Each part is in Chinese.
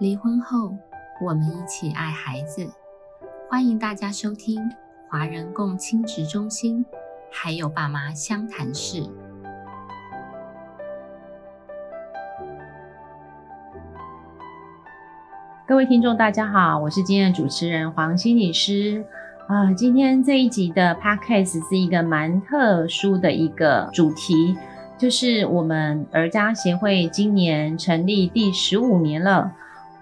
离婚后，我们一起爱孩子。欢迎大家收听华人共亲职中心，还有爸妈相谈室。各位听众，大家好，我是今天的主持人黄心理师啊。今天这一集的 podcast 是一个蛮特殊的一个主题，就是我们儿家协会今年成立第十五年了。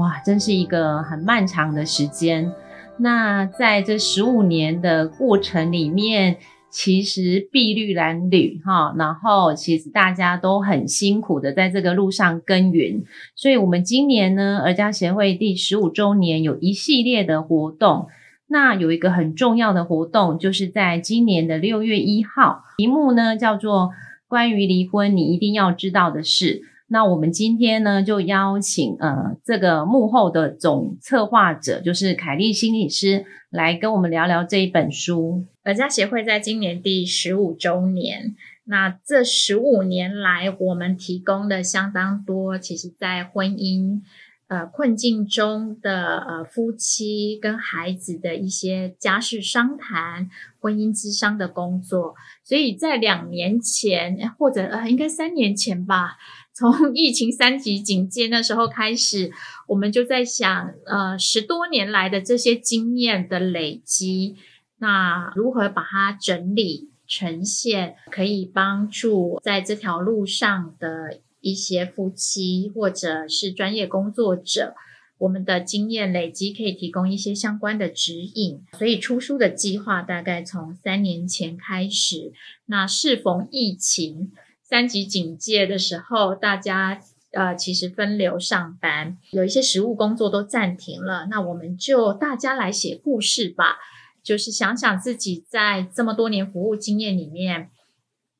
哇，真是一个很漫长的时间。那在这十五年的过程里面，其实碧绿蓝缕哈，然后其实大家都很辛苦的在这个路上耕耘。所以，我们今年呢，儿家协会第十五周年有一系列的活动。那有一个很重要的活动，就是在今年的六月一号，题目呢叫做“关于离婚你一定要知道的事”。那我们今天呢，就邀请呃这个幕后的总策划者，就是凯丽心理师，来跟我们聊聊这一本书。耳家协会在今年第十五周年，那这十五年来，我们提供的相当多，其实在婚姻呃困境中的呃夫妻跟孩子的一些家事商谈、婚姻之商的工作。所以在两年前，或者呃应该三年前吧。从 疫情三级警戒那时候开始，我们就在想，呃，十多年来的这些经验的累积，那如何把它整理呈现，可以帮助在这条路上的一些夫妻或者是专业工作者，我们的经验累积可以提供一些相关的指引。所以出书的计划大概从三年前开始，那适逢疫情。三级警戒的时候，大家呃其实分流上班，有一些实务工作都暂停了。那我们就大家来写故事吧，就是想想自己在这么多年服务经验里面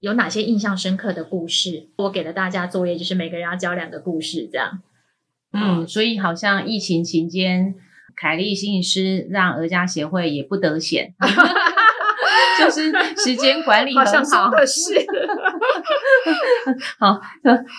有哪些印象深刻的故事。我给了大家作业，就是每个人要交两个故事，这样。嗯，所以好像疫情期间，凯丽心理师让儿家协会也不得闲。就是时间管理很好，是 好，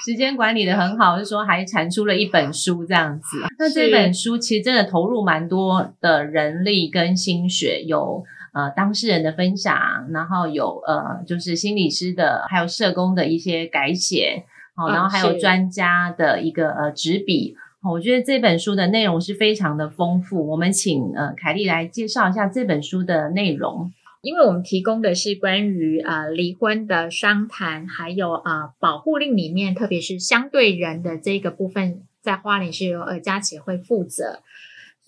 时间管理的很好，就说还产出了一本书这样子。那这本书其实真的投入蛮多的人力跟心血，有呃当事人的分享，然后有呃就是心理师的，还有社工的一些改写，好，然后还有专家的一个呃执笔。我觉得这本书的内容是非常的丰富。我们请呃凯丽来介绍一下这本书的内容。因为我们提供的是关于呃离婚的商谈，还有啊保护令里面，特别是相对人的这个部分，在花莲是由呃家协会负责，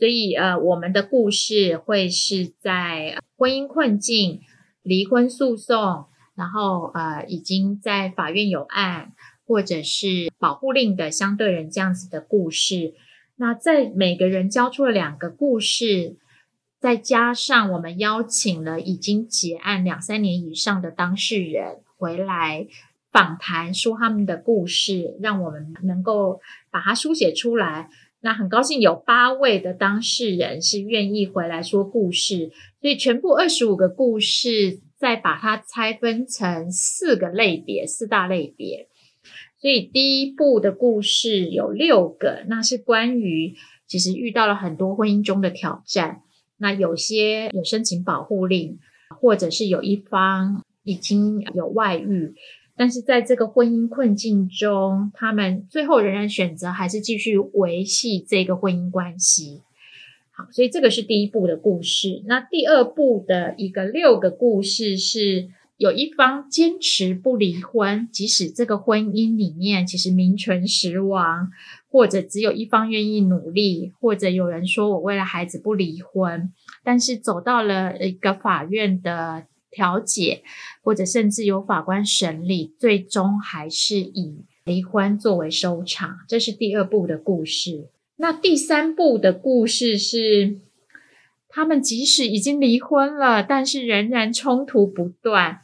所以呃我们的故事会是在婚姻困境、离婚诉讼，然后呃已经在法院有案，或者是保护令的相对人这样子的故事。那在每个人交出了两个故事。再加上我们邀请了已经结案两三年以上的当事人回来访谈，说他们的故事，让我们能够把它书写出来。那很高兴有八位的当事人是愿意回来说故事，所以全部二十五个故事，再把它拆分成四个类别，四大类别。所以第一部的故事有六个，那是关于其实遇到了很多婚姻中的挑战。那有些有申请保护令，或者是有一方已经有外遇，但是在这个婚姻困境中，他们最后仍然选择还是继续维系这个婚姻关系。好，所以这个是第一步的故事。那第二步的一个六个故事是有一方坚持不离婚，即使这个婚姻里面其实名存实亡。或者只有一方愿意努力，或者有人说我为了孩子不离婚，但是走到了一个法院的调解，或者甚至由法官审理，最终还是以离婚作为收场。这是第二部的故事。那第三部的故事是，他们即使已经离婚了，但是仍然冲突不断，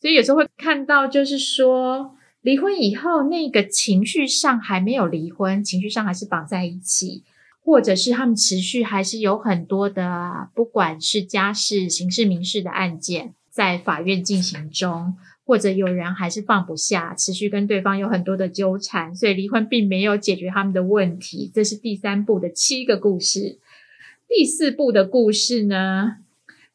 所以有时候会看到，就是说。离婚以后，那个情绪上还没有离婚，情绪上还是绑在一起，或者是他们持续还是有很多的，不管是家事、刑事、民事的案件在法院进行中，或者有人还是放不下，持续跟对方有很多的纠缠，所以离婚并没有解决他们的问题。这是第三部的七个故事。第四部的故事呢，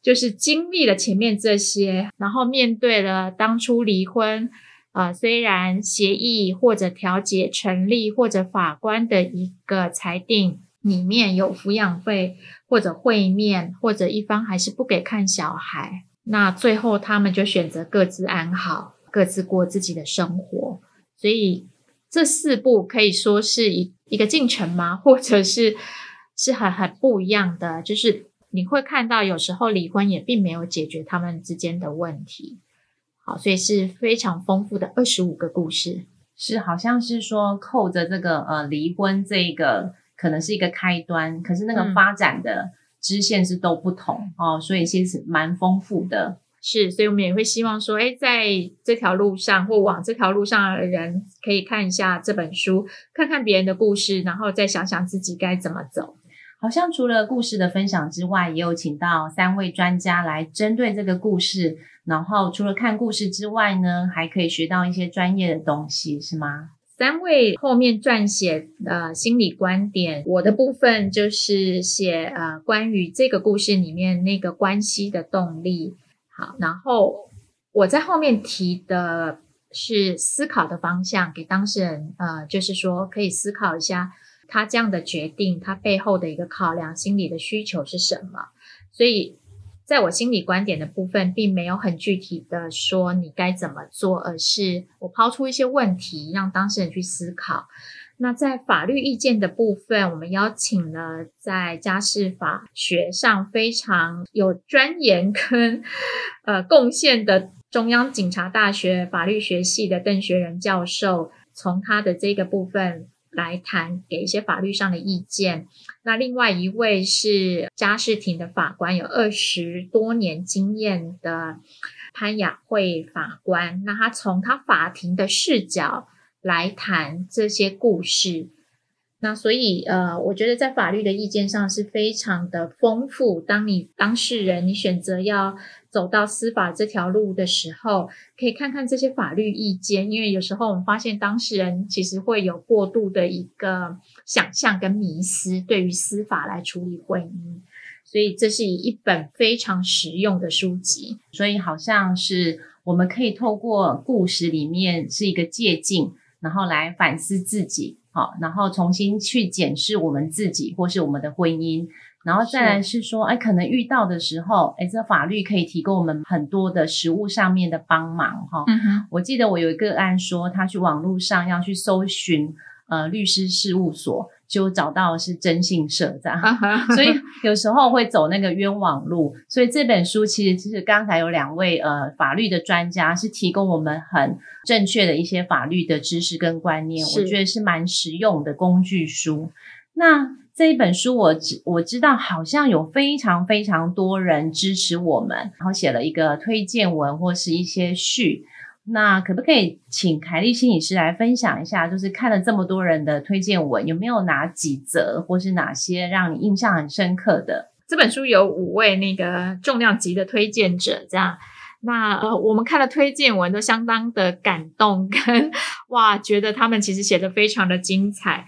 就是经历了前面这些，然后面对了当初离婚，呃，虽然协议或者调解成立，或者法官的一个裁定里面有抚养费或者会面，或者一方还是不给看小孩。那最后，他们就选择各自安好，各自过自己的生活。所以这四步可以说是一一个进程吗？或者是是很很不一样的？就是你会看到，有时候离婚也并没有解决他们之间的问题。好，所以是非常丰富的二十五个故事，是好像是说扣着这个呃离婚这一个可能是一个开端，可是那个发展的。支线是都不同哦，所以其实蛮丰富的。是，所以我们也会希望说，哎，在这条路上或往这条路上的人，可以看一下这本书，看看别人的故事，然后再想想自己该怎么走。好像除了故事的分享之外，也有请到三位专家来针对这个故事，然后除了看故事之外呢，还可以学到一些专业的东西，是吗？三位后面撰写的心理观点，我的部分就是写呃关于这个故事里面那个关系的动力。好，然后我在后面提的是思考的方向，给当事人呃，就是说可以思考一下他这样的决定，他背后的一个考量、心理的需求是什么。所以。在我心理观点的部分，并没有很具体的说你该怎么做，而是我抛出一些问题，让当事人去思考。那在法律意见的部分，我们邀请了在家事法学上非常有专研跟呃贡献的中央警察大学法律学系的邓学仁教授，从他的这个部分。来谈给一些法律上的意见。那另外一位是家事庭的法官，有二十多年经验的潘雅慧法官。那他从他法庭的视角来谈这些故事。那所以呃，我觉得在法律的意见上是非常的丰富。当你当事人你选择要。走到司法这条路的时候，可以看看这些法律意见，因为有时候我们发现当事人其实会有过度的一个想象跟迷思，对于司法来处理婚姻，所以这是一本非常实用的书籍。所以好像是我们可以透过故事里面是一个借鉴，然后来反思自己，好，然后重新去检视我们自己或是我们的婚姻。然后再来是说，哎，可能遇到的时候，哎，这法律可以提供我们很多的实物上面的帮忙哈。我记得我有一个案说，他去网络上要去搜寻呃律师事务所，就找到是征信社这样，所以有时候会走那个冤枉路。所以这本书其实就是刚才有两位呃法律的专家是提供我们很正确的一些法律的知识跟观念，我觉得是蛮实用的工具书。那这一本书，我知我知道好像有非常非常多人支持我们，然后写了一个推荐文或是一些序。那可不可以请凯丽心理师来分享一下？就是看了这么多人的推荐文，有没有哪几则或是哪些让你印象很深刻的？这本书有五位那个重量级的推荐者，这样。那呃，我们看了推荐文都相当的感动，跟哇，觉得他们其实写的非常的精彩。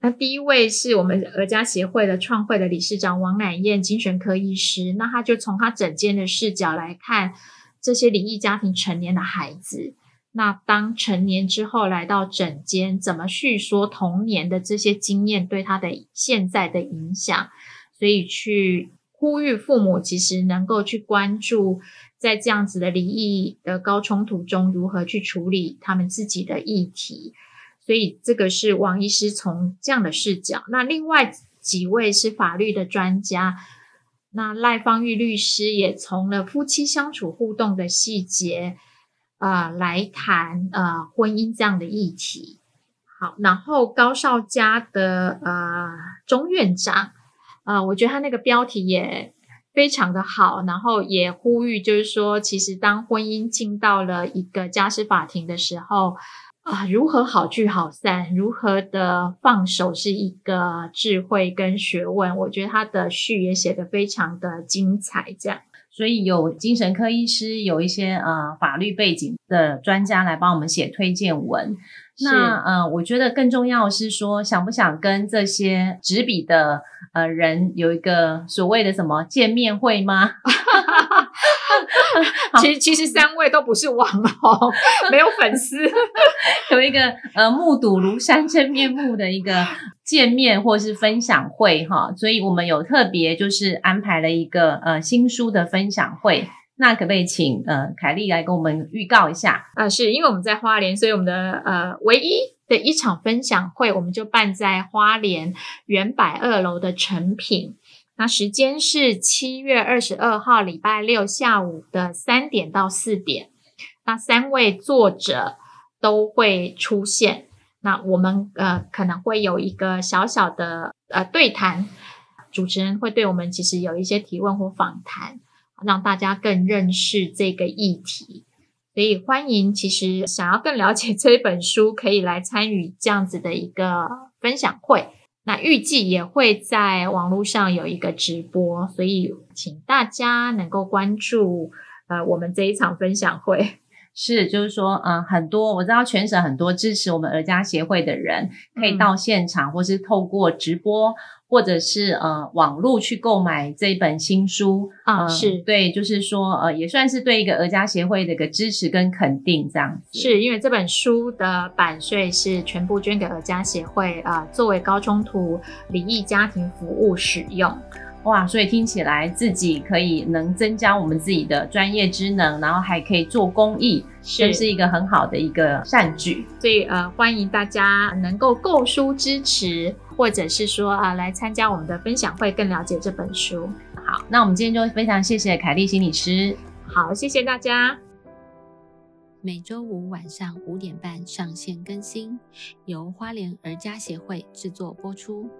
那第一位是我们儿家协会的创会的理事长王乃燕精神科医师，那他就从他整间的视角来看这些离异家庭成年的孩子，那当成年之后来到诊间，怎么叙说童年的这些经验对他的现在的影响，所以去呼吁父母其实能够去关注在这样子的离异的高冲突中如何去处理他们自己的议题。所以这个是王医师从这样的视角，那另外几位是法律的专家，那赖芳玉律师也从了夫妻相处互动的细节，呃，来谈呃婚姻这样的议题。好，然后高少佳的呃钟院长，呃，我觉得他那个标题也非常的好，然后也呼吁就是说，其实当婚姻进到了一个家事法庭的时候。啊，如何好聚好散？如何的放手是一个智慧跟学问。我觉得他的序也写得非常的精彩。这样，所以有精神科医师，有一些呃法律背景的专家来帮我们写推荐文。那呃，我觉得更重要是说，想不想跟这些执笔的呃人有一个所谓的什么见面会吗？其实其实三位都不是网红，没有粉丝，有一个呃目睹庐山真面目的一个见面或是分享会哈，所以我们有特别就是安排了一个呃新书的分享会，那可不可以请呃凯丽来跟我们预告一下？啊，是因为我们在花莲，所以我们的呃唯一的一场分享会，我们就办在花莲原百二楼的成品。那时间是七月二十二号礼拜六下午的三点到四点，那三位作者都会出现。那我们呃可能会有一个小小的呃对谈，主持人会对我们其实有一些提问或访谈，让大家更认识这个议题。所以欢迎，其实想要更了解这本书，可以来参与这样子的一个分享会。那预计也会在网络上有一个直播，所以请大家能够关注呃我们这一场分享会。是，就是说，嗯，很多我知道全省很多支持我们儿家协会的人，可以到现场，或是透过直播。或者是呃网络去购买这本新书啊，是对，就是说呃也算是对一个儿家协会的一个支持跟肯定这样子。是因为这本书的版税是全部捐给儿家协会啊，作为高冲突离异家庭服务使用。哇，所以听起来自己可以能增加我们自己的专业知能，然后还可以做公益，这是一个很好的一个善举。所以呃欢迎大家能够购书支持。或者是说啊，来参加我们的分享会，更了解这本书。好，那我们今天就非常谢谢凯丽心理师。好，谢谢大家。每周五晚上五点半上线更新，由花莲儿家协会制作播出。